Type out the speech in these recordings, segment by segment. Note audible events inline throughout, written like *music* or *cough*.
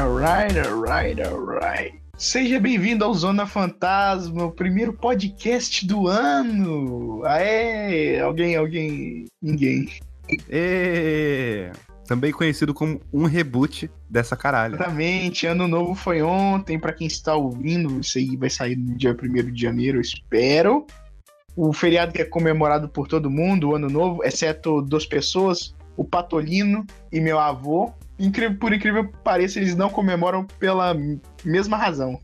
Alright, alright, alright. Seja bem-vindo ao Zona Fantasma, o primeiro podcast do ano. Aê, alguém, alguém, ninguém. E... Também conhecido como um reboot dessa caralho. Exatamente, ano novo foi ontem, para quem está ouvindo, isso aí vai sair no dia 1 de janeiro, eu espero. O feriado que é comemorado por todo mundo, o ano novo, exceto duas pessoas, o Patolino e meu avô. Incrível, por incrível que pareça, eles não comemoram pela mesma razão.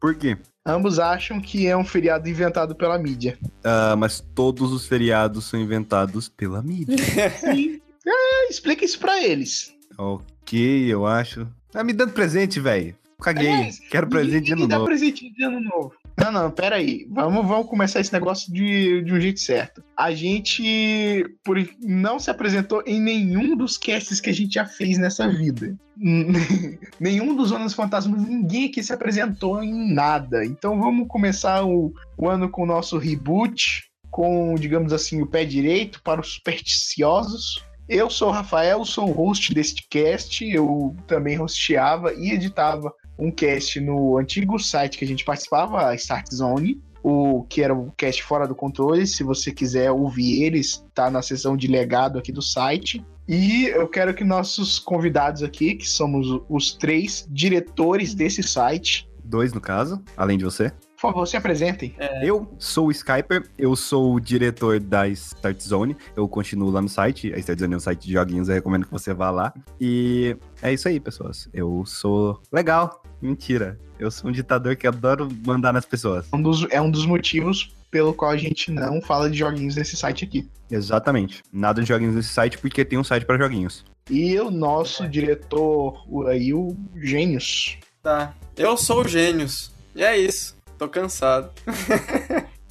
Por quê? Ambos acham que é um feriado inventado pela mídia. Ah, mas todos os feriados são inventados pela mídia. *laughs* Sim. É, explica isso pra eles. ok, eu acho. Tá me dando presente, velho. Caguei. É, Quero presente de ano Ninguém dá novo. presente de ano novo. Não, não, pera aí. Vamos, vamos começar esse negócio de, de um jeito certo. A gente por, não se apresentou em nenhum dos casts que a gente já fez nessa vida. *laughs* nenhum dos Zonas Fantasmas, ninguém aqui se apresentou em nada. Então vamos começar o, o ano com o nosso reboot, com, digamos assim, o pé direito para os supersticiosos. Eu sou o Rafael, sou o host deste cast. Eu também hosteava e editava um cast no antigo site que a gente participava, a Start Zone, o que era o cast fora do controle. Se você quiser ouvir eles, tá na seção de legado aqui do site. E eu quero que nossos convidados aqui, que somos os três diretores desse site, Dois, no caso, além de você. Por favor, se apresentem. Eu sou o Skyper, eu sou o diretor da Start Zone. Eu continuo lá no site. A Start Zone é um site de joguinhos, eu recomendo que você vá lá. E é isso aí, pessoas. Eu sou legal. Mentira. Eu sou um ditador que adoro mandar nas pessoas. Um dos- é um dos motivos pelo qual a gente não fala de joguinhos nesse site aqui. Exatamente. Nada de joguinhos nesse site, porque tem um site para joguinhos. E o nosso diretor, o- aí, o Gênios. Tá. Eu sou o Gênios. E é isso. Tô cansado.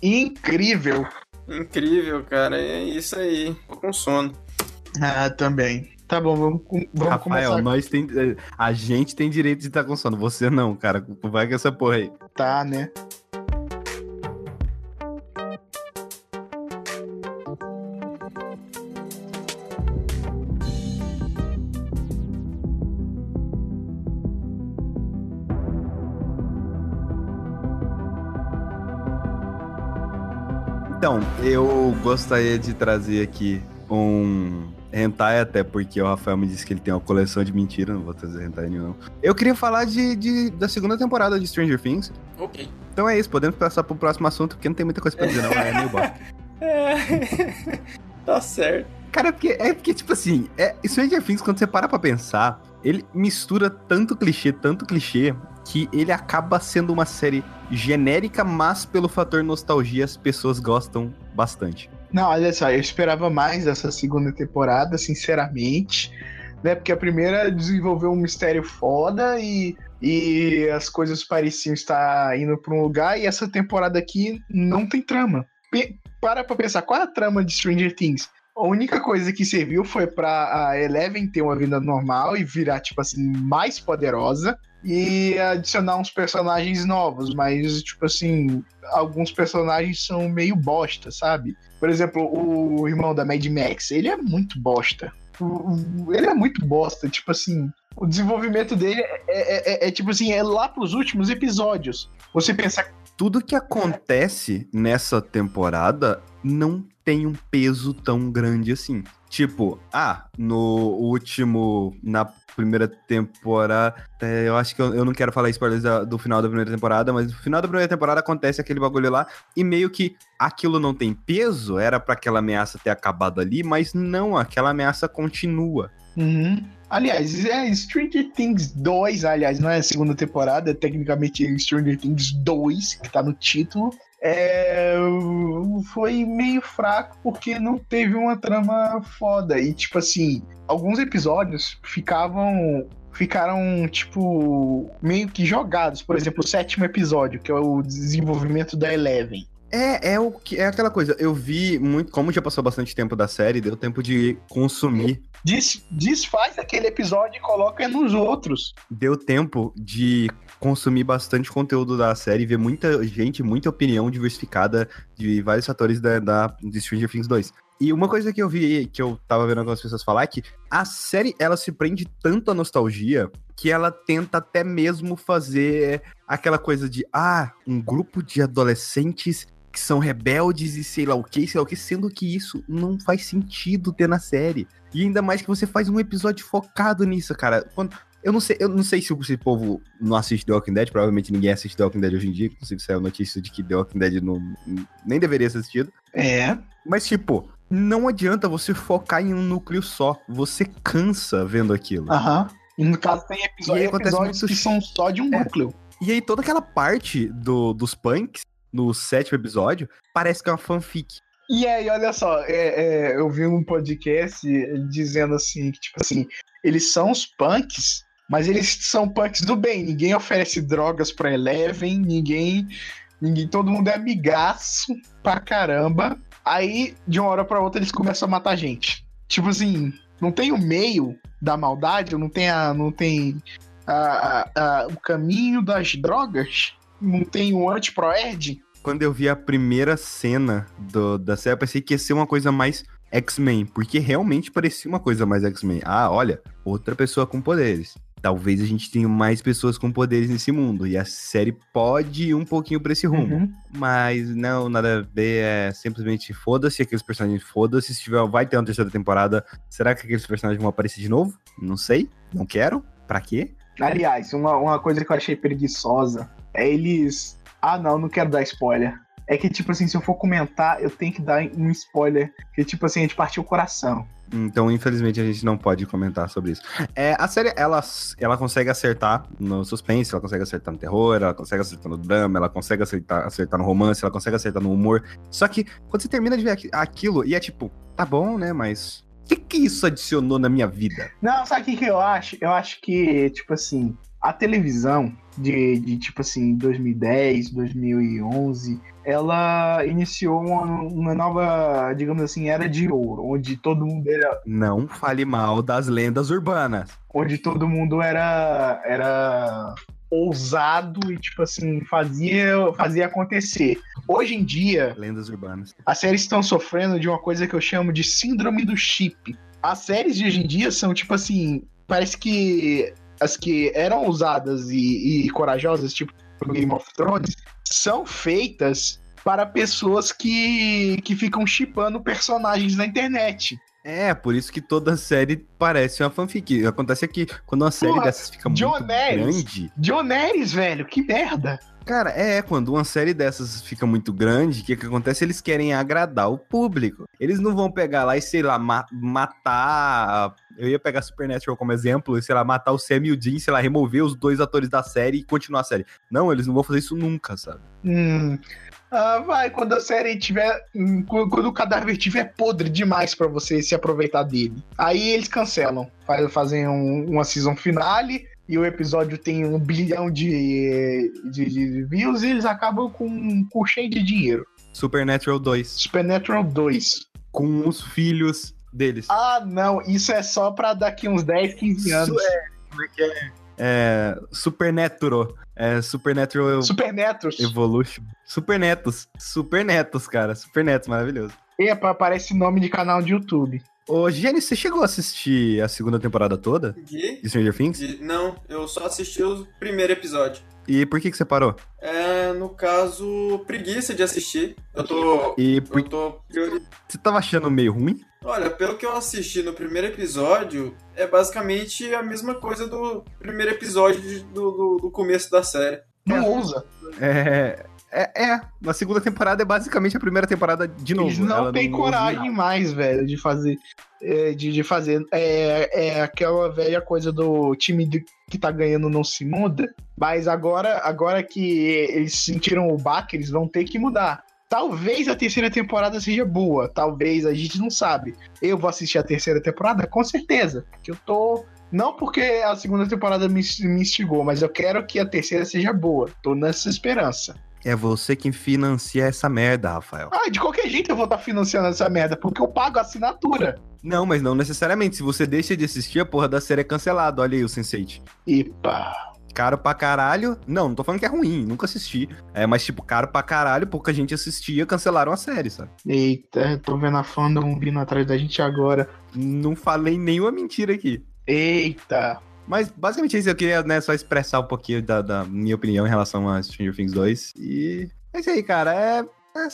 Incrível. Incrível, cara. É isso aí. Tô com sono. Ah, também. Tá bom, vamos, com- vamos Rafael, começar. nós tem, a gente tem direito de estar com sono. Você não, cara. Vai com essa porra aí. Tá, né? Então, eu gostaria de trazer aqui um hentai, até porque o Rafael me disse que ele tem uma coleção de mentira, não vou trazer hentai nenhum. Eu queria falar de, de- da segunda temporada de Stranger Things. Ok. Então é isso, podemos passar pro próximo assunto, porque não tem muita coisa pra dizer, não. É meio bosta. É. *laughs* tá certo. Cara, é porque, é porque, tipo assim, é, Stranger Things, quando você para pra pensar, ele mistura tanto clichê, tanto clichê, que ele acaba sendo uma série genérica, mas pelo fator nostalgia as pessoas gostam bastante. Não, olha só, eu esperava mais dessa segunda temporada, sinceramente. Né? Porque a primeira desenvolveu um mistério foda e, e as coisas pareciam estar indo pra um lugar, e essa temporada aqui não tem trama. Para pra pensar, qual é a trama de Stranger Things? A única coisa que serviu foi pra a Eleven ter uma vida normal e virar, tipo assim, mais poderosa e adicionar uns personagens novos, mas, tipo assim, alguns personagens são meio bosta, sabe? Por exemplo, o irmão da Mad Max, ele é muito bosta. Ele é muito bosta, tipo assim. O desenvolvimento dele é, é- é- é, tipo assim, é lá pros últimos episódios. Você pensar Tudo que acontece nessa temporada não tem um peso tão grande assim. Tipo, ah, no último. Na primeira temporada. é, eu acho que eu, eu não quero falar spoilers da- do final da primeira temporada, mas no final da primeira temporada acontece aquele bagulho lá. E meio que aquilo não tem peso, era pra aquela ameaça ter acabado ali, mas não, aquela ameaça continua. Uhum. Aliás, é Stranger Things 2, aliás, não é a segunda temporada, é tecnicamente Stranger Things 2, que tá no título. É, foi meio fraco porque não teve uma trama foda. E, tipo assim, alguns episódios ficavam. Ficaram, tipo, meio que jogados. Por exemplo, o sétimo episódio, que é o desenvolvimento da Eleven. É, é o que é aquela coisa. Eu vi muito, como já passou bastante tempo da série, deu tempo de consumir, Des- desfaz aquele episódio e coloca nos outros. deu tempo de consumir bastante conteúdo da série, ver muita gente, muita opinião diversificada de vários fatores da, da de Stranger Things 2. E uma coisa que eu vi, que eu tava vendo algumas pessoas falar, é que a série, ela se prende tanto à nostalgia que ela tenta até mesmo fazer aquela coisa de, ah, um grupo de adolescentes que são rebeldes e sei lá o que, sei lá o que, sendo que isso não faz sentido ter na série. E ainda mais que você faz um episódio focado nisso, cara. Quando, eu não sei, eu não sei se o, povo não assiste The Walking Dead, provavelmente ninguém assiste The Walking Dead hoje em dia, inclusive saiu a notícia de que The Walking Dead não, nem deveria ser assistido. É. Mas, tipo, não adianta você focar em um núcleo só. Você cansa vendo aquilo. Aham. E no caso tem episódio, E acontece episódios muito que são só de um É. núcleo. E aí toda aquela parte do, dos punks, no sétimo episódio, parece que é uma fanfic. E aí, olha só, é, é, eu vi um podcast dizendo assim, que tipo assim, eles são os punks, mas eles são punks do bem. Ninguém oferece drogas pra Eleven, ninguém, ninguém, todo mundo é amigaço pra caramba. Aí, de uma hora pra outra, eles começam a matar gente. Tipo assim, não tem o meio da maldade, não tem a, não tem a- a- a- o caminho das drogas, não tem o anti-proerd. Quando eu vi a primeira cena do, da série, eu pensei que ia ser uma coisa mais X-Men, porque realmente parecia uma coisa mais X-Men. Ah, olha, outra pessoa com poderes. Talvez a gente tenha mais pessoas com poderes nesse mundo. E a série pode ir um pouquinho pra esse rumo. Uhum. Mas não, nada a ver. É simplesmente foda-se aqueles personagens, foda-se. Se tiver, vai ter uma terceira temporada. Será que aqueles personagens vão aparecer de novo? Não sei. Não quero. Pra quê? Aliás, uma, uma coisa que eu achei preguiçosa é eles. Ah, não, não quero dar spoiler. É que, tipo assim, se eu for comentar, eu tenho que dar um spoiler. Que, tipo assim, a gente partiu o coração. Então, infelizmente, a gente não pode comentar sobre isso. É, a série, ela, ela consegue acertar no suspense, ela consegue acertar no terror, ela consegue acertar no drama, ela consegue acertar, acertar no romance, ela consegue acertar no humor. Só que, quando você termina de ver aqui- aquilo, e é tipo, tá bom, né, mas... O que, que isso adicionou na minha vida? Não, sabe o que, que eu acho? Eu acho que, tipo assim, a televisão de, de tipo assim, 2010, 2011, ela iniciou uma, uma nova, digamos assim, era de ouro, onde todo mundo era Não fale mal das lendas urbanas. onde todo mundo era era ousado e tipo assim fazia fazia acontecer. Hoje em dia Lendas urbanas. as séries estão sofrendo de uma coisa que eu chamo de síndrome do chip. As séries de hoje em dia são tipo assim, parece que as que eram ousadas e, e corajosas, tipo Game of Thrones, são feitas para pessoas que, que ficam chipando personagens na internet. É, por isso que toda série parece uma fanfic. Acontece que quando uma série Porra, dessas fica muito John Neres. grande... Daenerys, velho, que merda! Cara, é, quando uma série dessas fica muito grande, o que, que acontece? Eles querem agradar o público. Eles não vão pegar lá e, sei lá, ma- matar. Eu ia pegar Supernatural como exemplo, e, sei lá, matar o Sam e o Dean, sei lá, remover os dois atores da série e continuar a série. Não, eles não vão fazer isso nunca, sabe? Hum. Ah, vai, quando a série tiver. hum, Quando o cadáver tiver podre demais pra você se aproveitar dele. Aí eles cancelam. Faz- Fazem um- uma season finale e o episódio tem um bilhão de, de, de views e eles acabam com, com cheio de dinheiro. Supernatural 2, Supernatural 2. com os filhos deles. Ah, não, isso é só pra daqui uns 10, 15 anos. Isso Como é que é? É. Supernatural. É Supernatural Supernetos. Evolution. Supernetos. Supernetos, cara. Supernetos, maravilhoso. Epa, parece nome de canal de YouTube. Ô, Gênesis, você chegou a assistir a segunda temporada toda De- de Stranger Things? de- Não, eu só assisti o primeiro episódio. E por que, que você parou? É, no caso, preguiça de assistir. Eu tô. E por... Eu tô priori- você tava achando meio ruim? Olha, pelo que eu assisti no primeiro episódio, é basicamente a mesma coisa do primeiro episódio de- do, do, do começo da série. Não É. ousa. É, é, é. A segunda temporada é basicamente a primeira temporada de novo. Eles não Ela têm ousa coragem mais, velho, de fazer. é, de, de fazer. É, é aquela velha coisa do time de- que tá ganhando não se muda. Mas agora, agora que eles sentiram o baque, eles vão ter que mudar. Talvez a terceira temporada seja boa, talvez, a gente não sabe. Eu vou assistir a terceira temporada? Com certeza. Porque eu tô. Não porque a segunda temporada me, me instigou, mas eu quero que a terceira seja boa. Tô nessa esperança. É você quem financia essa merda, Rafael. Ah, de qualquer jeito eu vou estar financiando essa merda, porque eu pago a assinatura. Não, mas não necessariamente. Se você deixa de assistir, a porra da série é cancelada. Olha aí o Sense8. Epa. Caro pra caralho. Não, não tô falando que é ruim, nunca assisti. É, mas tipo, caro pra caralho, pouca gente assistia, cancelaram a série, sabe? Eita, tô vendo a fandom vindo atrás da gente agora. Não falei nenhuma mentira aqui. Eita. Mas basicamente é isso. Eu queria né, só expressar um pouquinho da, da minha opinião em relação a Stranger Things 2. E é isso aí, cara. É. é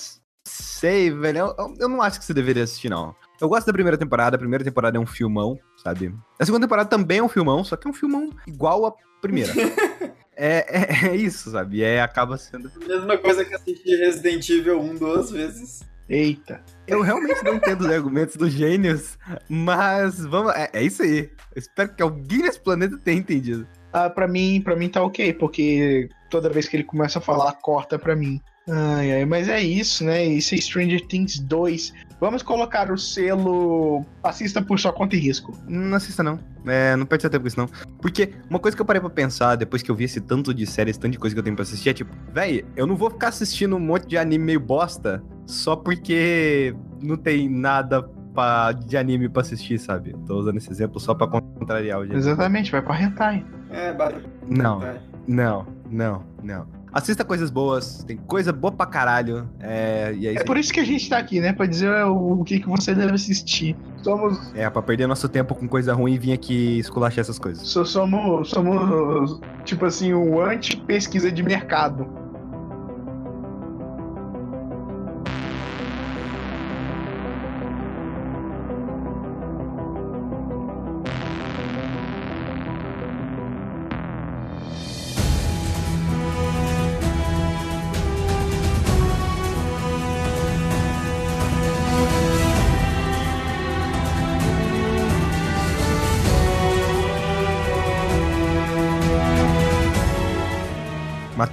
sei, velho. Eu, eu não acho que você deveria assistir, não. Eu gosto da primeira temporada. A primeira temporada é um filmão, sabe? A segunda temporada também é um filmão, só que é um filmão igual a primeira. *laughs* é, é, é, isso, sabe? E é, acaba sendo. Mesma coisa que assistir Resident Evil 1 duas vezes. Eita. Eu realmente não entendo os argumentos dos gênios, mas vamos. É, é isso aí. Eu espero que alguém nesse planeta tenha entendido. Ah, pra mim, pra mim tá ok, porque toda vez que ele começa a falar, corta pra mim. Ai, ai, mas é isso, né? Isso é Stranger Things 2. Vamos colocar o selo assista por sua conta e risco. Não assista não. É, não perde seu tempo com isso não. Porque uma coisa que eu parei pra pensar depois que eu vi esse tanto de séries, tanto de coisa que eu tenho pra assistir é tipo, véi, eu não vou ficar assistindo um monte de anime meio bosta só porque não tem nada pra, de anime pra assistir, sabe? Tô usando esse exemplo só pra contrariar o jeito. Exatamente, vai pra hentai. É, barulho. Não, não, não, não. Assista coisas boas, tem coisa boa pra caralho. É, e é, é por isso que a gente tá aqui, né? Pra dizer o, o que, que você deve assistir. Somos. É, pra perder nosso tempo com coisa ruim e vir aqui esculachar essas coisas. So, somos, somos, tipo assim, o anti-pesquisa de mercado.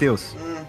Matheus, hum.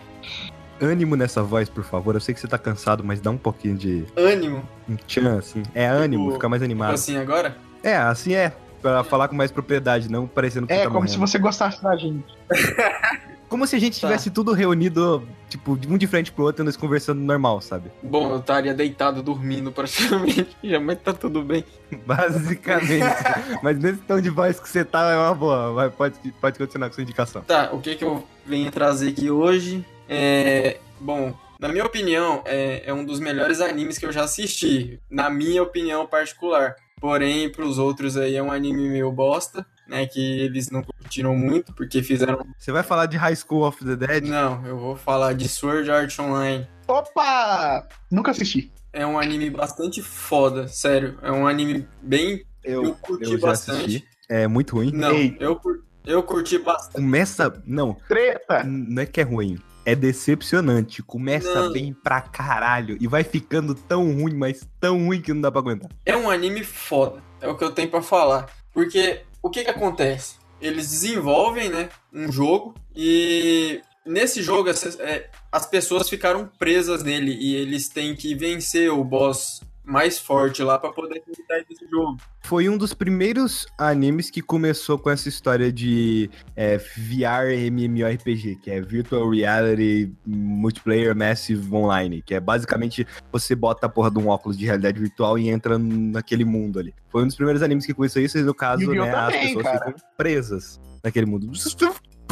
ânimo nessa voz, por favor. Eu sei que você tá cansado, mas dá um pouquinho de. Ânimo? Um tchan, assim. É ânimo, tipo, fica mais animado. Tipo assim agora? É, assim é. Pra falar com mais propriedade, não parecendo que É, tá como morrendo. se você gostasse da gente. *laughs* Como se a gente tá. tivesse tudo reunido, tipo, um de frente pro outro, nós conversando normal, sabe? Bom, eu estaria deitado dormindo praticamente, *laughs* já, mas tá tudo bem. Basicamente. *laughs* mas nesse tom de voz que você tá, é uma boa. Vai, pode, pode continuar com sua indicação. Tá, o que que eu venho trazer aqui hoje é. Bom, na minha opinião, é, é um dos melhores animes que eu já assisti. Na minha opinião particular. Porém, pros outros aí é um anime meio bosta né, que eles não curtiram muito, porque fizeram... Você vai falar de High School of the Dead? Não, eu vou falar de Sword Art Online. Opa! Nunca assisti. É um anime bastante foda, sério. É um anime bem... Eu, eu curti eu bastante. Assisti. É muito ruim? Não, eu, eu curti bastante. Começa... Não. Treta! Não é que é ruim é decepcionante. Começa não. bem pra caralho e vai ficando tão ruim, mas tão ruim que não dá pra aguentar. É um anime foda, é o que eu tenho pra falar. Porque o que que acontece? Eles desenvolvem, né, um jogo e nesse jogo as, é, as pessoas ficaram presas nele e eles têm que vencer o boss mais forte lá para poder tentar esse jogo. Foi um dos primeiros animes que começou com essa história de é, VR MMORPG, que é Virtual Reality Multiplayer Massive Online, que é basicamente você bota a porra de um óculos de realidade virtual e entra naquele mundo ali. Foi um dos primeiros animes que começou isso e no caso, né, também, as pessoas cara. ficam presas naquele mundo.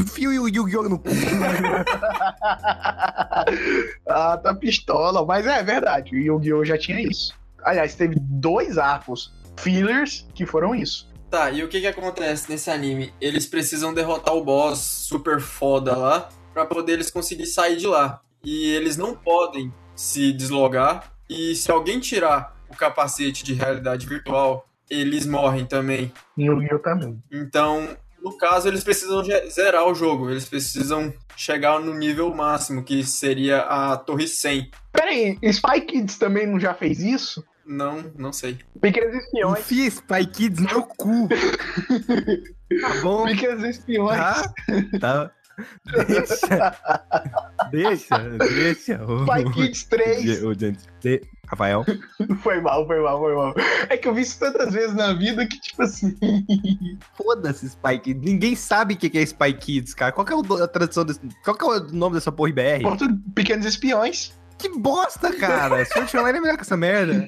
Fio e o Yu-Gi-Oh! no cu. *laughs* ah, tá pistola. Mas é verdade, o Yu-Gi-Oh! já tinha isso. Aliás, teve dois arcos fillers que foram isso. Tá, e o que que acontece nesse anime? Eles precisam derrotar o boss super foda lá para poder eles conseguir sair de lá. E eles não podem se deslogar. E se alguém tirar o capacete de realidade virtual, eles morrem também. E o Yu também. Então, no caso, eles precisam zerar o jogo. Eles precisam chegar no nível máximo, que seria a Torre 100. Peraí, Spy Kids também não já fez isso? Não, não sei. Pequenos espiões. Enfia Spy Kids no cu. *laughs* tá bom. Pequenos espiões. Tá. tá. *laughs* Deixa. deixa, deixa. Spy Kids 3. O, o, o, Rafael. *laughs* Foi mal, foi mal, foi mal. É que eu vi isso tantas vezes na vida que, tipo assim. *laughs* Foda-se, Spy Kids. Ninguém sabe o que é Spy Kids, cara. Qual que é a tradução desse... Qual que é o nome dessa porra BR? Porto Pequenos Espiões. Que bosta, cara! Sword Online é melhor que essa merda.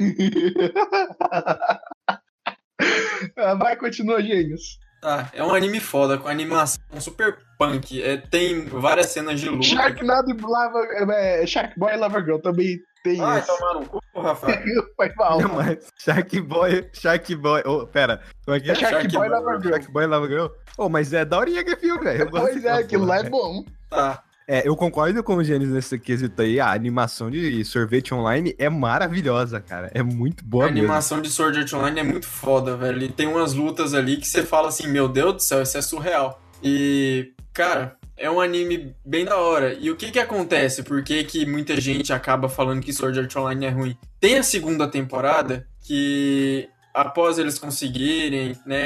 Ah, vai, continua, gênios. Ah, é um anime foda, com animação super punk. É, tem várias cenas de luta. Sharknado e Lava. É, Shark Boy e Lava Girl também Tem Ai, isso. tomar no cu, Rafael. *laughs* Foi mal. Não, mas Shark Boy, Shark Boy. Oh, pera, como é que é? É Shark, Shark Boy Boy, Lava Girl. Shark Boy Lava Girl? Oh, mas é daorinha que filme, velho. Eu gosto Pois é, aquilo lá é velho. bom. Tá. É, eu concordo com o Gênesis nesse quesito aí. A animação de sorvete online é maravilhosa, cara. É muito boa a mesmo. animação de Art Online é muito foda, velho. E tem umas lutas ali que você fala assim, meu Deus do céu, isso é surreal. E, cara, é um anime bem da hora. E o que que acontece? Por que que muita gente acaba falando que Sword Art Online é ruim? Tem a segunda temporada que, após eles conseguirem, né?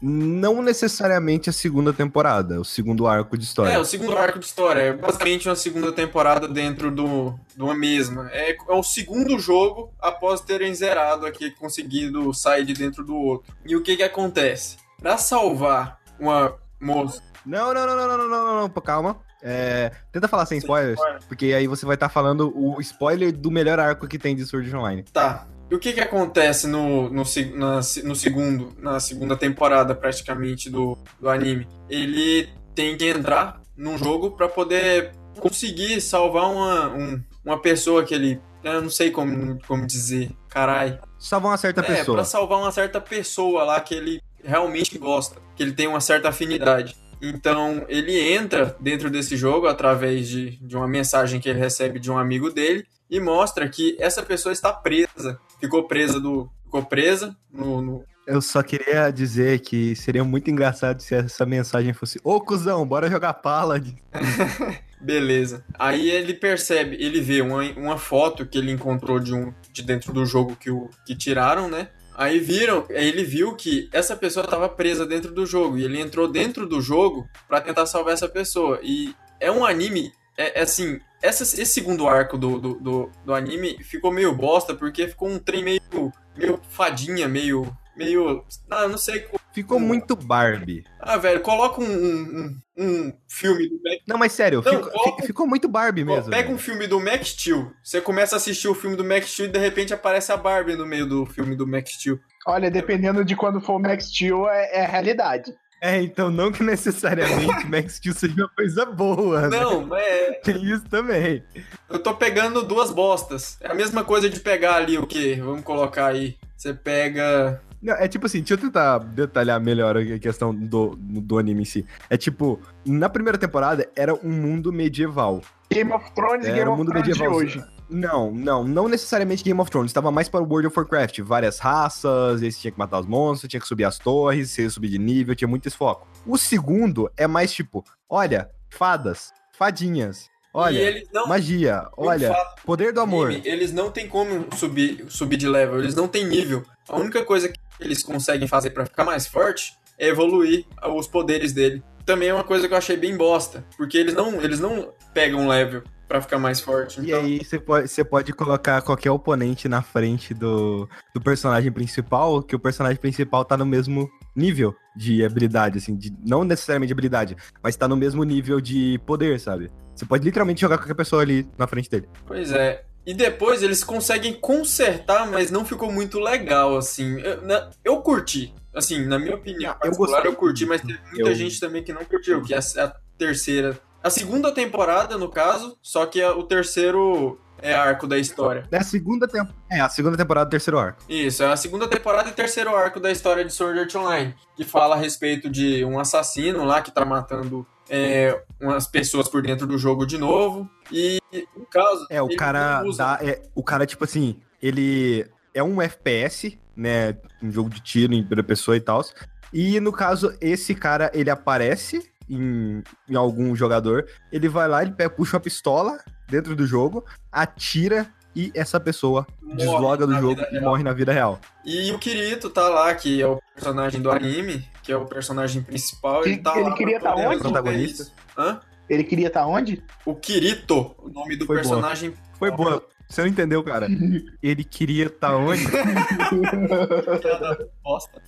Não necessariamente a segunda temporada, o segundo arco de história. É, o segundo arco de história. É basicamente uma segunda temporada dentro do, de uma mesma. É, é o segundo jogo após terem zerado aqui, conseguido sair de dentro do outro. E o que que acontece? Pra salvar uma moça. Não, não, não, não, não, não, não, não, calma. É, tenta falar sem Sem spoilers, spoiler. porque aí você vai estar falando o spoiler do melhor arco que tem de Sword Art Online. Tá. E o que que acontece no, no, na, no segundo, na segunda temporada praticamente do, do anime? Ele tem que entrar num jogo pra poder conseguir salvar uma, um- uma pessoa que ele. Eu não sei como, como dizer. Carai. Salvar uma certa É, pessoa. pra salvar uma certa pessoa lá que ele realmente gosta, que ele tem uma certa afinidade. Então, ele entra dentro desse jogo através de, de uma mensagem que ele recebe de um amigo dele e mostra que essa pessoa está presa. Ficou presa do. Ficou presa no. no- Eu só queria dizer que seria muito engraçado se essa mensagem fosse: Ô cuzão, bora jogar Paladin. *laughs* Beleza. Aí ele percebe, ele vê uma, uma foto que ele encontrou de um de dentro do jogo que, o, que tiraram, né? Aí viram, aí ele viu que essa pessoa estava presa dentro do jogo e ele entrou dentro do jogo pra tentar salvar essa pessoa. E é um anime, é, é assim, essa, esse segundo arco do, do, do, do anime ficou meio bosta porque ficou um trem meio, meio fadinha, meio, meio, ah, não sei. Ficou Hum. muito Barbie. Ah, velho, coloca um, um, um, um filme do Mac Não, mas sério, Não, ficou, coloca- fi- ficou muito Barbie Pô, mesmo. pega velho. um filme do Max Steel, você começa a assistir o filme do Max Steel e de repente aparece a Barbie no meio do filme do Max Steel. Olha, dependendo de quando for o Max Steel, é, é a realidade. É, então não que necessariamente Max Steel seja uma coisa boa. né? Não, mas é, Tem isso também. eu tô pegando duas bostas. É a mesma coisa de pegar ali o quê? Vamos colocar aí. Você pega. Não, é tipo assim, deixa eu tentar detalhar melhor a questão do, do anime em si. É tipo, na primeira temporada era um mundo medieval. Game of Thrones e Era Game o of mundo Thrones medieval. de hoje. Não, não, não necessariamente Game of Thrones. Estava mais para o World of Warcraft. Várias raças, você tinha que matar os monstros, tinha que subir as torres, você ia subir de nível, tinha muito esse foco. O segundo é mais tipo, olha, fadas, fadinhas, olha, não. magia, olha, fato, poder do amor. anime, Eles não têm como subir, subir de level, eles não têm nível. A única coisa que eles conseguem fazer pra ficar mais forte é evoluir os poderes dele. Também é uma coisa que eu achei bem bosta, porque eles não, eles não pegam level pra ficar mais forte. E Então, aí você pode, você pode colocar qualquer oponente na frente do, do personagem principal, que o personagem principal tá no mesmo nível de habilidade, assim, de, não necessariamente habilidade, mas tá no mesmo nível de poder, sabe? Você pode literalmente jogar qualquer pessoa ali na frente dele. Pois é. E depois eles conseguem consertar, mas não ficou muito legal, assim. Eu, na- eu curti. Assim, na minha opinião, Eu particular, gostei. eu curti, mas teve muita Eu- gente também que não curtiu, que é a, a terceira. A segunda temporada, no caso, só que a- o terceiro é arco da história. É a segunda temporada. É, a segunda temporada do terceiro arco. Isso, é a segunda temporada e terceiro arco da história de Sword Art Online, que fala a respeito de um assassino lá que tá matando é, umas pessoas por dentro do jogo de novo. E, no caso. É, o cara dá. É, o cara, tipo assim, ele é um FPS, né? Um jogo de tiro em primeira pessoa e tal. E no caso, esse cara, ele aparece em, em algum jogador, ele vai lá, ele pega, puxa uma pistola dentro do jogo, atira e essa pessoa morre desloga do jogo e morre na vida real. E o Kirito tá lá, que é o personagem do anime, que é o personagem principal. Ele, Ele- tá ele lá queria tá onde? Protagonista? Hã? Ele queria estar onde? O Kirito, o nome do Foi boa. personagem. Foi boa. Você não entendeu, cara? *laughs* Ele queria estar onde? *laughs* bosta.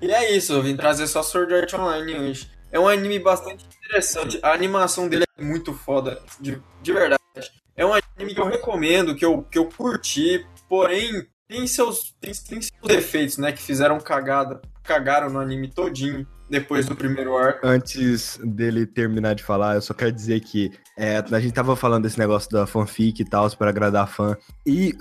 E é isso, eu vim trazer só Sword Art Online hoje. É um anime bastante interessante. A animação dele é muito foda, de, de verdade. É um anime que eu recomendo, que eu, que eu curti, porém tem seus, tem, tem seus defeitos, né? Que fizeram cagada, cagaram no anime todinho. depois do primeiro arco. Antes dele terminar de falar, eu só quero dizer que é, a gente tava falando desse negócio da fanfic e tal, para agradar fã. E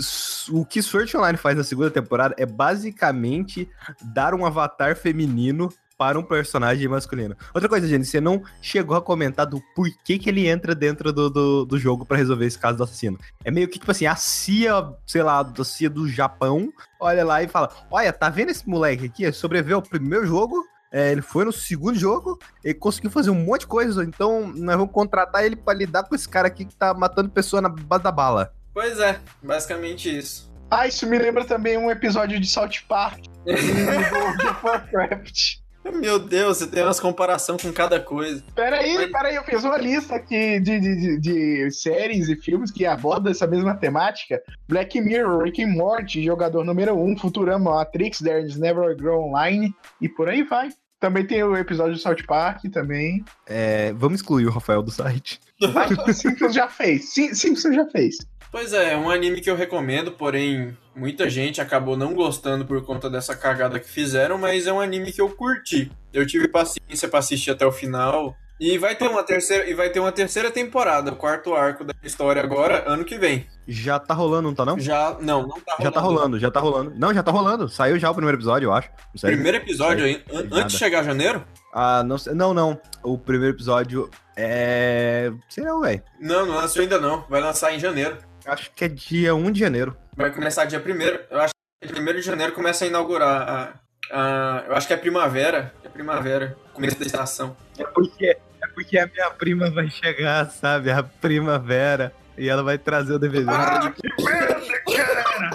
o que Sword Online faz na segunda temporada é basicamente dar um avatar feminino para um personagem masculino. Outra coisa, gente, você não chegou a comentar do porquê que ele entra dentro do, do, do jogo para resolver esse caso do assassino. É meio que, tipo assim, a CIA, sei lá, a CIA do Japão, olha lá e fala: Olha, tá vendo esse moleque aqui? Ele sobreviveu ao primeiro jogo. É, ele foi no segundo jogo, ele conseguiu fazer um monte de coisa, então nós vamos contratar ele para lidar com esse cara aqui que tá matando pessoa na base da bala. Pois é, basicamente isso. Ah, isso me lembra também um episódio de South Park *laughs* do Warcraft. Meu Deus, você tem umas comparação com cada coisa. Peraí, Mas... peraí, eu fiz uma lista aqui de, de, de, de, séries e filmes que abordam essa mesma temática. Black Mirror, Rick and Morty, Jogador Número 1, Futurama, Matrix, There's Never Grow Online e por aí vai. Também tem o episódio do South Park também. É, vamos excluir o Rafael do site. *laughs* Simpsons já fez. Simpsons já fez. Pois é, é um anime que eu recomendo, porém muita gente acabou não gostando por conta dessa cagada que fizeram, mas é um anime que eu curti. Eu tive paciência para assistir até o final. E vai ter uma terceira e vai ter uma terceira temporada, o quarto arco da história agora, ano que vem. Já tá rolando, não tá não? Já, não, não tá rolando. Já tá rolando, já tá rolando. Não, já tá rolando. Saiu já o primeiro episódio, eu acho. Primeiro episódio aí, antes de chegar janeiro? Ah, não, não, não. O primeiro episódio é, sei não, velho. Não, não lançou ainda não. Vai lançar em janeiro. Acho que é dia 1 de janeiro. Vai começar dia 1 Eu acho que 1 de janeiro começa a inaugurar a, a, Eu acho que é primavera. É primavera. Começo da estação. É porque, é porque a minha prima vai chegar, sabe? A primavera. E ela vai trazer o DVD. Ah, de... que merda, cara!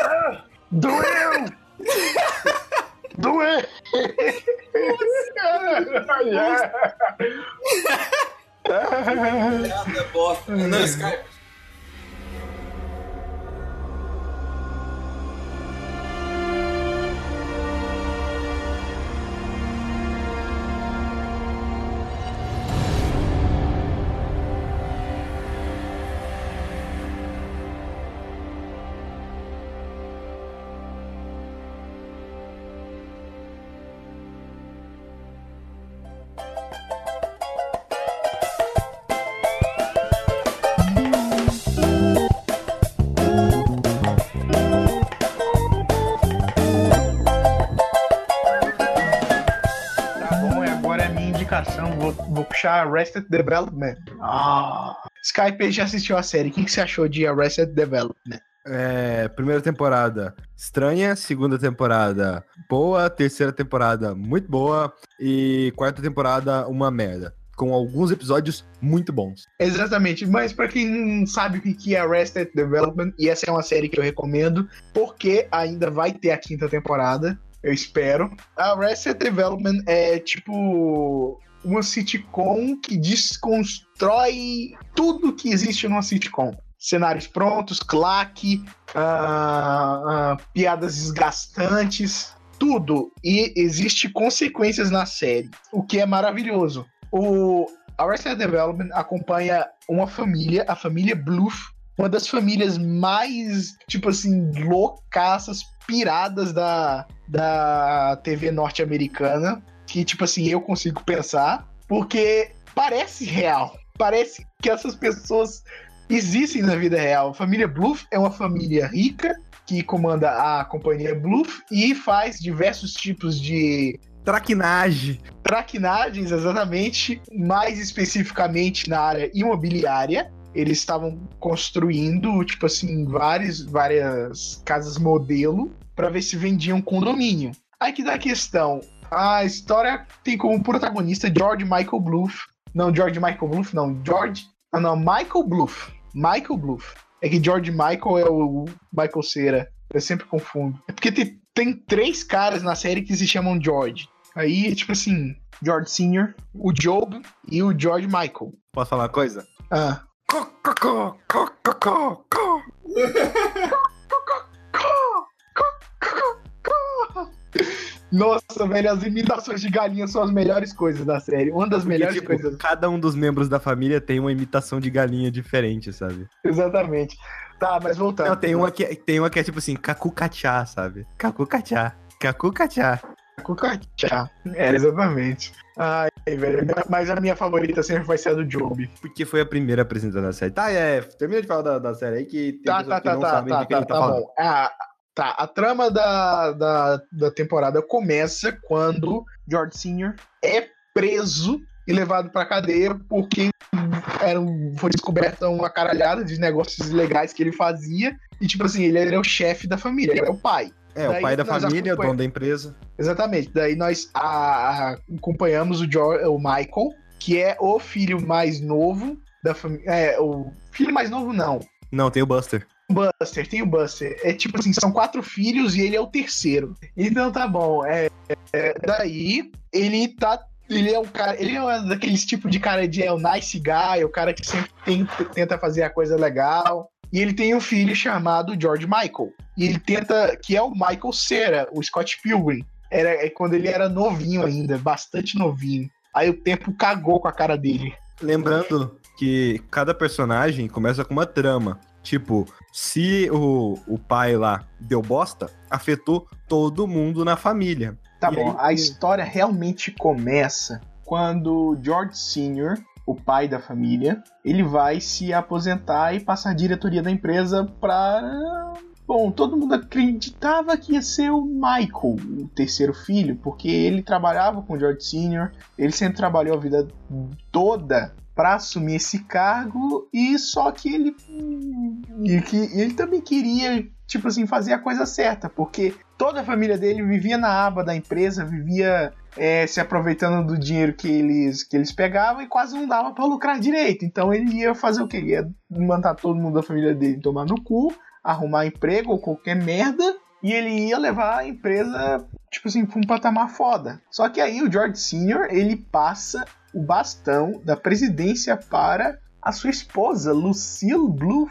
ah, doeu! doeu! Piada bosta. Não, Skype. Puxar Arrested Development. Ah. Skype já assistiu a série. O que, que você achou de Arrested Development? É, primeira temporada estranha, segunda temporada boa, terceira temporada muito boa e quarta temporada uma merda. Com alguns episódios muito bons. Exatamente, mas para quem não sabe o que é Arrested Development, e essa é uma série que eu recomendo, porque ainda vai ter a quinta temporada, eu espero. Arrested Development é tipo uma sitcom que desconstrói tudo que existe numa sitcom. Cenários prontos, claque, uh, uh, piadas desgastantes, tudo. E existe consequências na série, o que é maravilhoso. O Arrested Development acompanha uma família, a família Bluff, uma das famílias mais, tipo assim, loucaças, piradas da, da TV norte-americana que, tipo assim, eu consigo pensar, porque parece real. Parece que essas pessoas existem na vida real. A família Bluff é uma família rica que comanda a companhia Bluff e faz diversos tipos de traquinagem. Traquinagens, exatamente, mais especificamente na área imobiliária. Eles estavam construindo, tipo assim, várias, várias casas modelo para ver se vendiam condomínio. Aí que dá a questão: a história tem como protagonista George Michael Bluff. Não, George Michael Bluff, não. George. Ah, não, Michael Bluff. Michael Bluff. É que George Michael é o Michael Cera. Eu sempre confundo. É porque tem, tem três caras na série que se chamam George. Aí, tipo assim, George Sr., o Job e o George Michael. Posso falar uma coisa? Ah. Nossa, velho, as imitações de galinha são as melhores coisas da série. Uma das melhores tipo, coisas. Cada um dos membros da família tem uma imitação de galinha diferente, sabe? Exatamente. Tá, mas voltando. Não, tem uma que, tem uma que é tipo assim, cacu cachá, sabe? Cacu cachá. Cacu cachá. Cucachá. É, exatamente. Ai, velho. Mas a minha favorita sempre vai ser a do Job. Porque foi a primeira apresentada da série. Tá, é. Termina de falar da, da série aí que tem Tá, tá, que tá, não tá, sabem tá, de que tá, ele tá, tá falando. bom. A, tá, a trama da, da, da temporada começa quando George Sr. é preso e levado pra cadeia porque era foi descoberta uma caralhada de negócios ilegais que ele fazia. E, tipo assim, ele era o chefe da família, ele era o pai. É, Daí o pai da família, acompanha- dono da empresa. Exatamente. Daí nós a- acompanhamos o, Jo- o Michael, que é o filho mais novo da família. É, o filho mais novo, não. Não, tem o Buster. Buster, tem o Buster. É tipo assim, são quatro filhos e ele é o terceiro. Então tá bom. É, é, daí ele tá. Ele é um cara. Ele é daqueles tipo de cara de é o nice guy, o cara que sempre tem- tenta fazer a coisa legal. E ele tem um filho chamado George Michael. E ele tenta. Que é o Michael Cera, o Scott Pilgrim. Era é quando ele era novinho ainda, bastante novinho. Aí o tempo cagou com a cara dele. Lembrando que cada personagem começa com uma trama. Tipo, se o, o pai lá deu bosta, afetou todo mundo na família. Tá E bom, aí- a história realmente começa quando George Sr., o pai da família, ele vai se aposentar e passar a diretoria da empresa para. Bom, todo mundo acreditava que ia ser o Michael, o terceiro filho, porque ele trabalhava com o George Sr., ele sempre trabalhou a vida toda para assumir esse cargo e só que ele e que ele também queria tipo assim fazer a coisa certa porque toda a família dele vivia na aba da empresa vivia é, se aproveitando do dinheiro que eles que eles pegavam e quase não dava para lucrar direito então ele ia fazer o que Ele ia mandar todo mundo da família dele tomar no cu arrumar emprego ou qualquer merda e ele ia levar a empresa tipo assim para um patamar foda só que aí o George Sr. ele passa o bastão da presidência para a sua esposa, Lucille Bluth.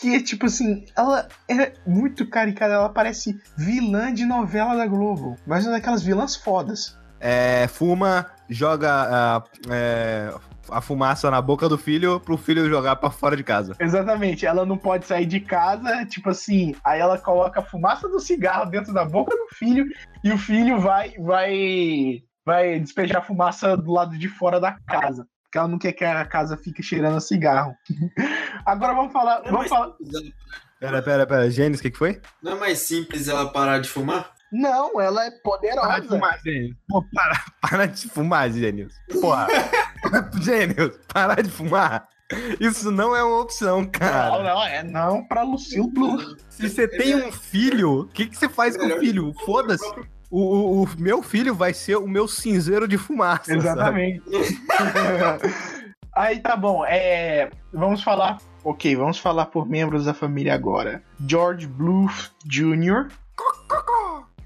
Que é tipo assim, ela é muito caricada, ela parece vilã de novela da Globo. Mas uma daquelas vilãs fodas. É, fuma, joga a, é, a fumaça na boca do filho pro filho jogar pra fora de casa. Exatamente, ela não pode sair de casa, tipo assim, aí ela coloca a fumaça do cigarro dentro da boca do filho e o filho vai vai vai despejar fumaça do lado de fora da casa. Porque ela não quer que a casa fique cheirando a cigarro. *laughs* Agora vamos falar, Não é vamos mais falar. ela- Pera, pera, pera. Gênesis, o que, que foi? Não é mais simples ela parar de fumar? Não, ela é poderosa. Gênesis. Pô, para, para de fumar, Gênesis. Porra. *laughs* Gênesis, parar de fumar. Isso não é uma opção, Não, cara. não, é não pra Lucille Blue. Se você tem um filho, o que, que você faz com o filho? Foda-se. O, o- o meu filho vai ser o meu cinzeiro de fumaça. Exatamente. Aí tá bom, é, vamos falar. Ok, vamos falar por membros da família agora. George Bluth Jr.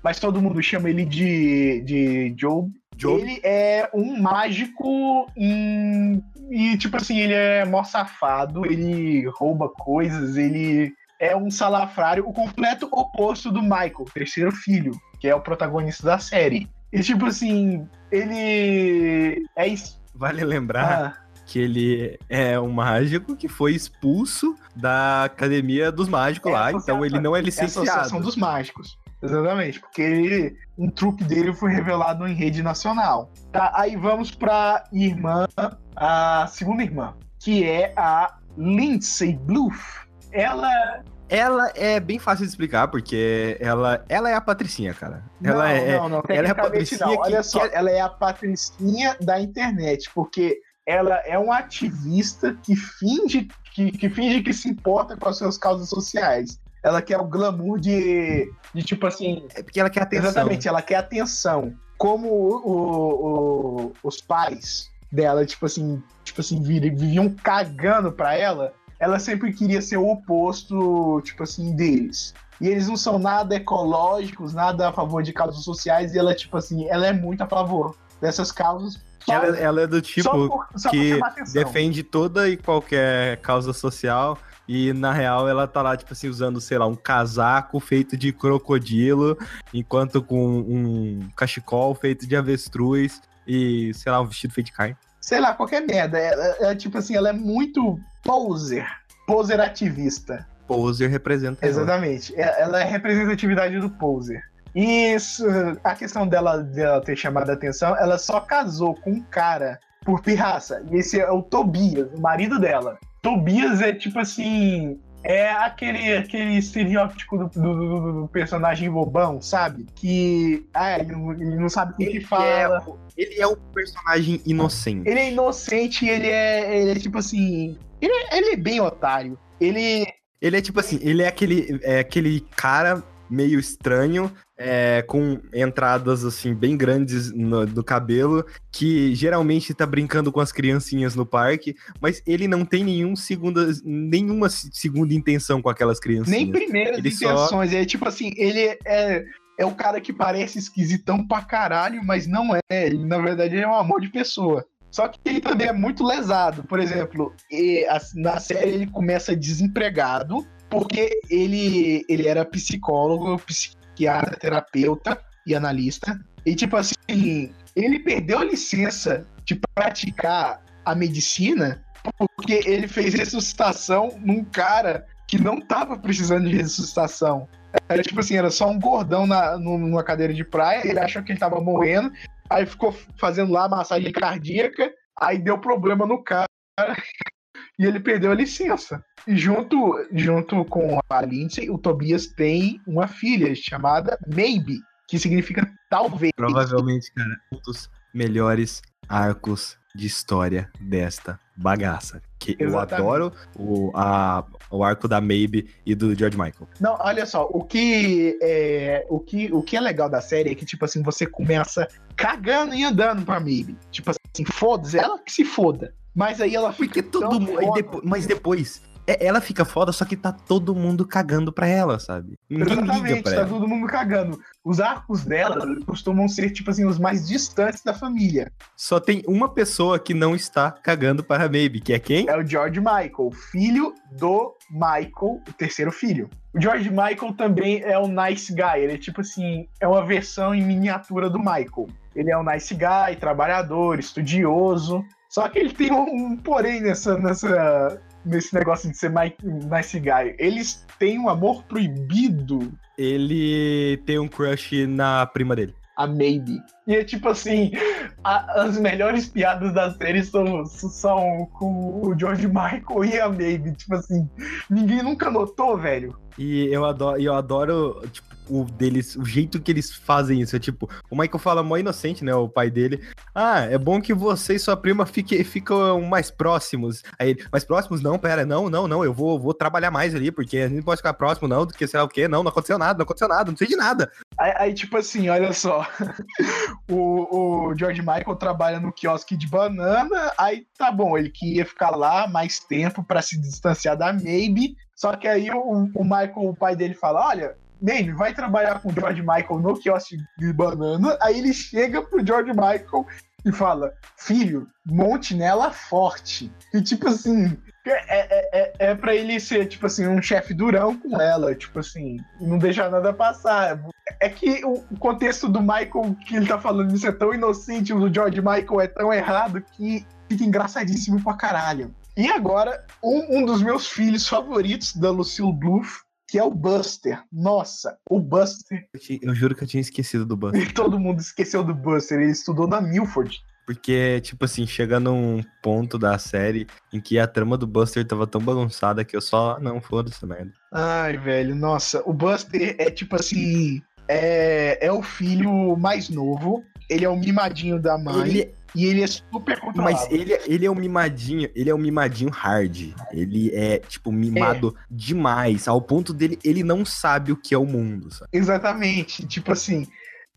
Mas todo mundo chama ele de, de Job. Job. Ele é um mágico em- e, tipo assim, ele é mó safado, ele rouba coisas, ele é um salafrário, o completo oposto do Michael, terceiro filho, que é o protagonista da série. E, tipo assim, ele é isso. Vale lembrar Ah, que ele é um mágico que foi expulso da academia dos mágicos É, lá, então ele não é é a Associação licenciado. dos Mágicos. Exatamente, porque ele, um truque dele foi revelado em rede nacional. Tá, aí vamos pra irmã, a segunda irmã, que é a Lindsay Bluth. Ela. Ela é bem fácil de explicar, porque ela, ela é a Patricinha, cara. Ela não, é, não, não, ela é a Patricinha não. que Olha só, quer- ela é a patricinha da internet, porque ela é uma ativista que finge que, que finge que se importa com as suas causas sociais. Ela quer o glamour de, de tipo assim, é porque ela quer atenção. Exatamente, ela quer atenção. Como o- o- o- os pais dela, tipo assim, tipo assim, vi- viviam cagando pra ela, ela sempre queria ser o oposto, tipo assim, deles. E eles não são nada ecológicos, nada a favor de causas sociais, e ela, tipo assim, ela é muito a favor dessas causas. Só, Ela, ela é do só tipo por- só que defende toda e qualquer causa social. E na real ela tá lá, tipo assim, usando, sei lá, um casaco feito de crocodilo, enquanto com um cachecol feito de avestruz e, sei lá, um vestido feito de carne. Sei lá, qualquer merda. Ela, é, tipo assim, ela é muito poser. Poser ativista. Poser representa ela. Exatamente. É- Ela é a representatividade do poser. Isso, a questão dela, dela ter chamado a atenção, ela só casou com um cara por pirraça. E esse é o Tobias, o marido dela. Tobias é tipo assim. É aquele, aquele estereótipo do, do, do personagem bobão, sabe? Que. Ah, ele não, ele não sabe o que Ele fala. é, ele é um personagem inocente. Ele é inocente, ele é, ele é tipo assim. Ele é, ele é bem otário. Ele. Ele é tipo assim, ele é aquele, é aquele cara meio estranho, é, com entradas assim bem grandes no, do cabelo, que geralmente tá brincando com as criancinhas no parque, mas ele não tem nenhum segunda, nenhuma se- segunda intenção com aquelas criancinhas. Nem primeiras Ele só- intenções. É tipo assim, ele é. É o cara que parece esquisitão pra caralho, mas não é. Ele, na verdade, é um amor de pessoa. Só que ele também é muito lesado. Por exemplo, na série ele começa desempregado, porque ele, ele era psicólogo, psiquiatra, terapeuta e analista. E tipo assim, ele perdeu a licença de praticar a medicina porque ele fez ressuscitação num cara que não tava precisando de ressuscitação. Era tipo assim, era só um gordão na, nu- numa cadeira de praia, ele achou que ele tava morrendo, aí ficou fazendo lá massagem cardíaca, aí deu problema no cara *laughs* e ele perdeu a licença. E junto, junto com a Lindsay, o Tobias tem uma filha chamada Maybe, que significa talvez. Provavelmente, cara, um dos melhores arcos de história desta bagaça. Que eu Exatamente. adoro o, a, o arco da Maybe e do George Michael. Não, olha só, o que é, o que, o que é legal da série é que, tipo assim, você começa cagando e andando pra Maybe. Tipo assim, foda-se, ela que se foda. Mas aí ela fica. Porque todo mundo. mas depois. É- ela fica foda, só que tá todo mundo cagando pra ela, sabe? Ninguém liga Exatamente, pra tá ela. todo mundo cagando. Os arcos dela costumam ser, tipo assim, os mais distantes da família. Só tem uma pessoa que não está cagando para a Maybe, que é quem? É o George Michael, filho do Michael, o terceiro filho. O George Michael também é um nice guy. Ele é tipo assim, é uma versão em miniatura do Michael. Ele é um nice guy, trabalhador, estudioso. Só que ele tem um, um porém nessa, nessa, nesse negócio de ser nice guy. Eles têm um amor proibido Ele tem um crush na prima dele. a Maybe. E é tipo assim, a- as melhores piadas da série são, são com o George Michael e a Maybe. Tipo assim, ninguém nunca notou, velho. E eu adoro, eu adoro tipo, o deles, o jeito que eles fazem isso. É tipo, o Michael fala mó inocente, né? O pai dele. Ah, é bom que você e sua prima fiquem, ficam mais próximos. Aí ele, mais próximos? Não, pera, não, não, não. Eu vou, vou trabalhar mais ali, porque a gente pode ficar próximo, não, do que sei lá o quê. Não, não aconteceu nada, não aconteceu nada, não sei de nada. Aí, aí, tipo assim, olha só. *laughs* o, o George Michael trabalha no quiosque de banana. Aí tá bom, ele queria ficar lá mais tempo pra se distanciar da Maybe. Só que aí o, o Michael, o pai dele, fala: Olha, Maybe, vai trabalhar com o George Michael no quiosque de banana. Aí ele chega pro George Michael e fala: Filho, monte nela forte. E tipo assim. É, é, é, é pra ele ser, tipo assim, um chefe durão com ela, tipo assim, e não deixar nada passar. É que o contexto do Michael que ele tá falando isso é tão inocente, o George Michael é tão errado que fica engraçadíssimo pra caralho. E agora, um, um dos meus filhos favoritos da Lucille Bluth, que é o Buster. Nossa, o Buster. Eu, ti- eu juro que eu tinha esquecido do Buster. *laughs* Todo mundo esqueceu do Buster, ele estudou na Milford. Porque, tipo assim, chega num ponto da série em que a trama do Buster tava tão bagunçada que eu só. Não, foda-se merda. Ai, velho, nossa, o Buster é tipo assim. É, é o filho mais novo, ele é o mimadinho da mãe Ele, e ele é super controlado. mas ele, ele é um mimadinho, ele é um mimadinho hard. Ele é, tipo, mimado demais. Ao ponto dele, ele não sabe o que é o mundo, sabe? Exatamente. Tipo assim,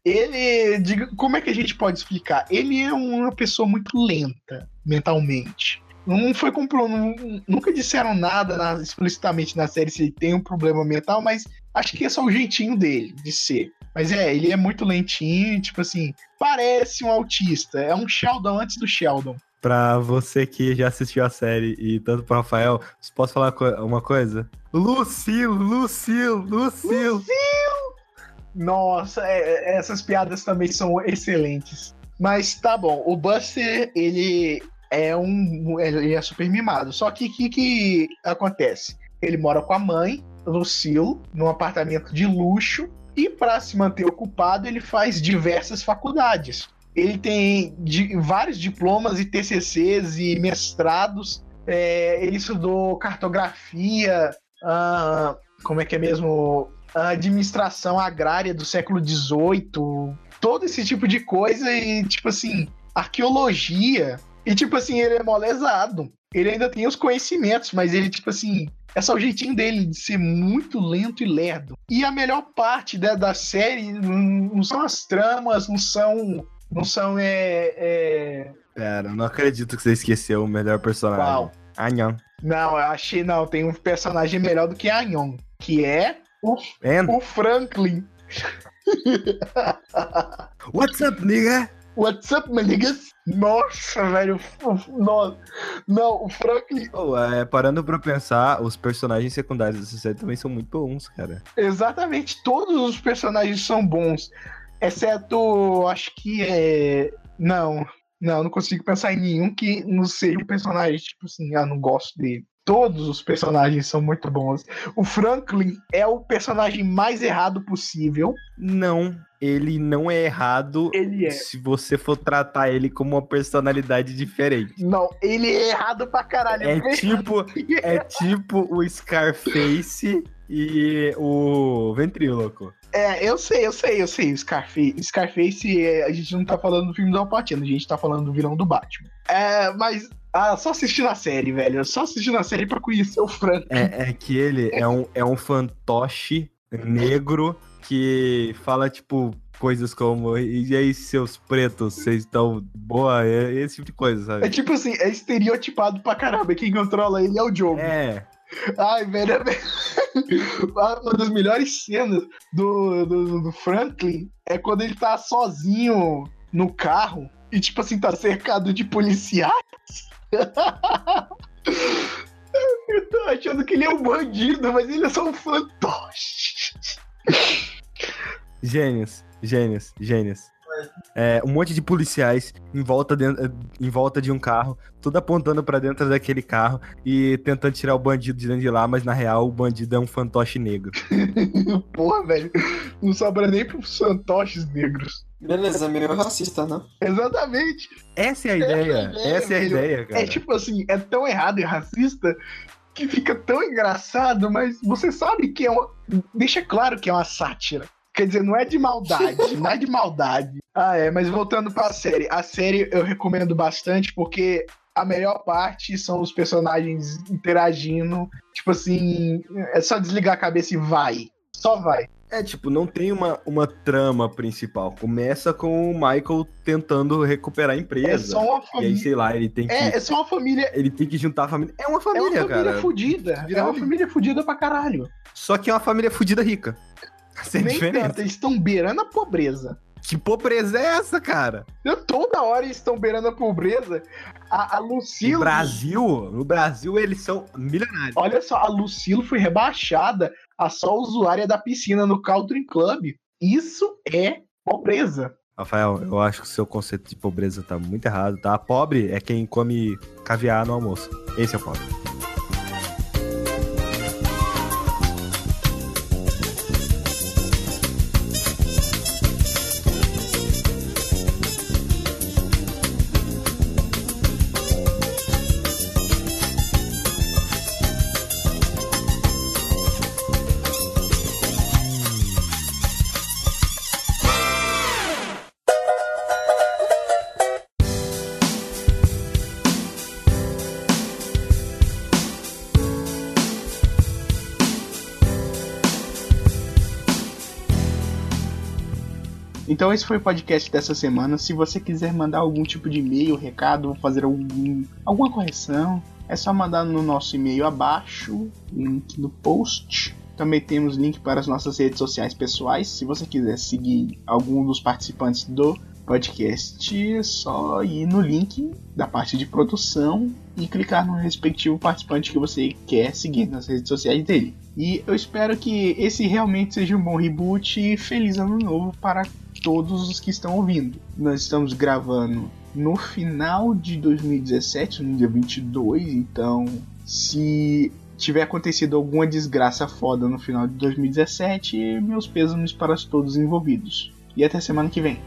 ele. diga- Como é que a gente pode explicar? Ele é uma pessoa muito lenta mentalmente. Não foi não- Nunca disseram nada na- explicitamente na série se ele tem um problema mental, mas acho que é só o jeitinho dele de ser. Mas é, ele é muito lentinho, tipo assim, parece um autista. É um Sheldon antes do Sheldon. Pra você que já assistiu a série e tanto pro Rafael, posso falar uma coisa? Lucille, Lucille, Lucille. Nossa, é- é- essas piadas também são excelentes. Mas tá bom, o Buster, ele é um. Ele é super mimado. Só que o que, que acontece? Ele mora com a mãe, Lucille, num apartamento de luxo. E para se manter ocupado, ele faz diversas faculdades. Ele tem de, vários diplomas e TCCs e mestrados. É, ele estudou cartografia, como é que é mesmo? administração agrária do século XVIII, todo esse tipo de coisa e, tipo assim, arqueologia. E, tipo assim, ele é molezado. Ele ainda tem os conhecimentos, mas ele, tipo assim, é só o jeitinho dele de ser muito lento e lerdo. E a melhor parte da, da série não, são as tramas, não são. Não são. É, é... Pera, não acredito que você esqueceu o melhor personagem. Qual? Anhon. Não, eu achei não. Tem um personagem melhor do que Anhon, que é o, o Franklin. *laughs* What's up, nigga? What's up, my niggas? Nossa, velho. Nossa. Não, o Franklin. Oh, é, parando pra pensar, os personagens secundários dessa série também são muito bons, cara. Exatamente, todos os personagens são bons. Exceto, acho que é. Não, não, não consigo pensar em nenhum que não seja um personagem, tipo assim, ah, não gosto dele. Todos os personagens são muito bons. O Franklin é o personagem mais errado possível. Não, ele não é errado ele é. se você for tratar ele como uma personalidade diferente. Não, ele é errado pra caralho. É tipo, é tipo o Scarface e o Ventríloco. É, eu sei, eu sei, eu sei. Scarface, Scarface, é, a gente não tá falando do filme do Alpatino, a gente tá falando do vilão do Batman. É, mas ah, só assistir na série, velho. Só assistir na série pra conhecer o Frank. É, é que ele é um, é um fantoche negro que fala, tipo, coisas como e aí, seus pretos, vocês estão boa? É esse tipo de coisa, sabe? É tipo assim, é estereotipado pra caramba. Quem controla ele é o Joe. É. Ai, velho, é uma das melhores cenas do, do, do, Franklin é quando ele tá sozinho no carro e, tipo assim, tá cercado de policiais. Eu tô achando que ele é um bandido, mas ele é só um fantoche. Gênios, gênios, gênios. É, um monte de policiais em volta, de, em volta de um carro, tudo apontando para dentro daquele carro e tentando tirar o bandido de dentro de lá, mas na real o bandido é um fantoche negro. *laughs* Porra, velho, não sobra nem pros fantoches negros. Beleza, meio racista, não? Exatamente. Essa é a ideia. Essa é a ideia, Essa é a ideia cara. É tipo assim, é tão errado e racista que fica tão engraçado, mas você sabe que é uma. Deixa claro que é uma sátira. Quer dizer, não é de maldade, *laughs* não é de maldade. Ah, é, mas voltando pra série. A série eu recomendo bastante porque a melhor parte são os personagens interagindo. Tipo assim, é só desligar a cabeça e vai. Só vai. É, tipo, não tem uma, uma trama principal. Começa com o Michael tentando recuperar a empresa. É só uma família. E aí, sei lá, ele tem que. É, é só uma família. Ele tem que juntar a família. É uma família, cara. É uma família cara. fudida. É uma família fudida pra caralho. Só que é uma família fudida rica. *laughs* Sem Nem tanto, eles estão beirando a pobreza. Que pobreza é essa, cara? Eu, toda hora eles estão beirando a pobreza. A, a Lucilo. No Brasil, no Brasil eles são milionários. Olha só, a Lucilo foi rebaixada a só usuária da piscina no Country Club. Isso é pobreza. Rafael, eu acho que o seu conceito de pobreza tá muito errado, tá? Pobre é quem come caviar no almoço. Esse é o pobre. Então esse foi o podcast dessa semana. Se você quiser mandar algum tipo de e-mail, recado, fazer algum, alguma correção, é só mandar no nosso e-mail abaixo, link no post. Também temos link para as nossas redes sociais pessoais. Se você quiser seguir algum dos participantes do podcast, é só ir no link da parte de produção e clicar no respectivo participante que você quer seguir nas redes sociais dele. E eu espero que esse realmente seja um bom reboot e feliz ano novo para todos os que estão ouvindo. Nós estamos gravando no final de 2017, no dia 22, então se tiver acontecido alguma desgraça foda no final de 2017, meus pêsames para todos envolvidos. E até semana que vem.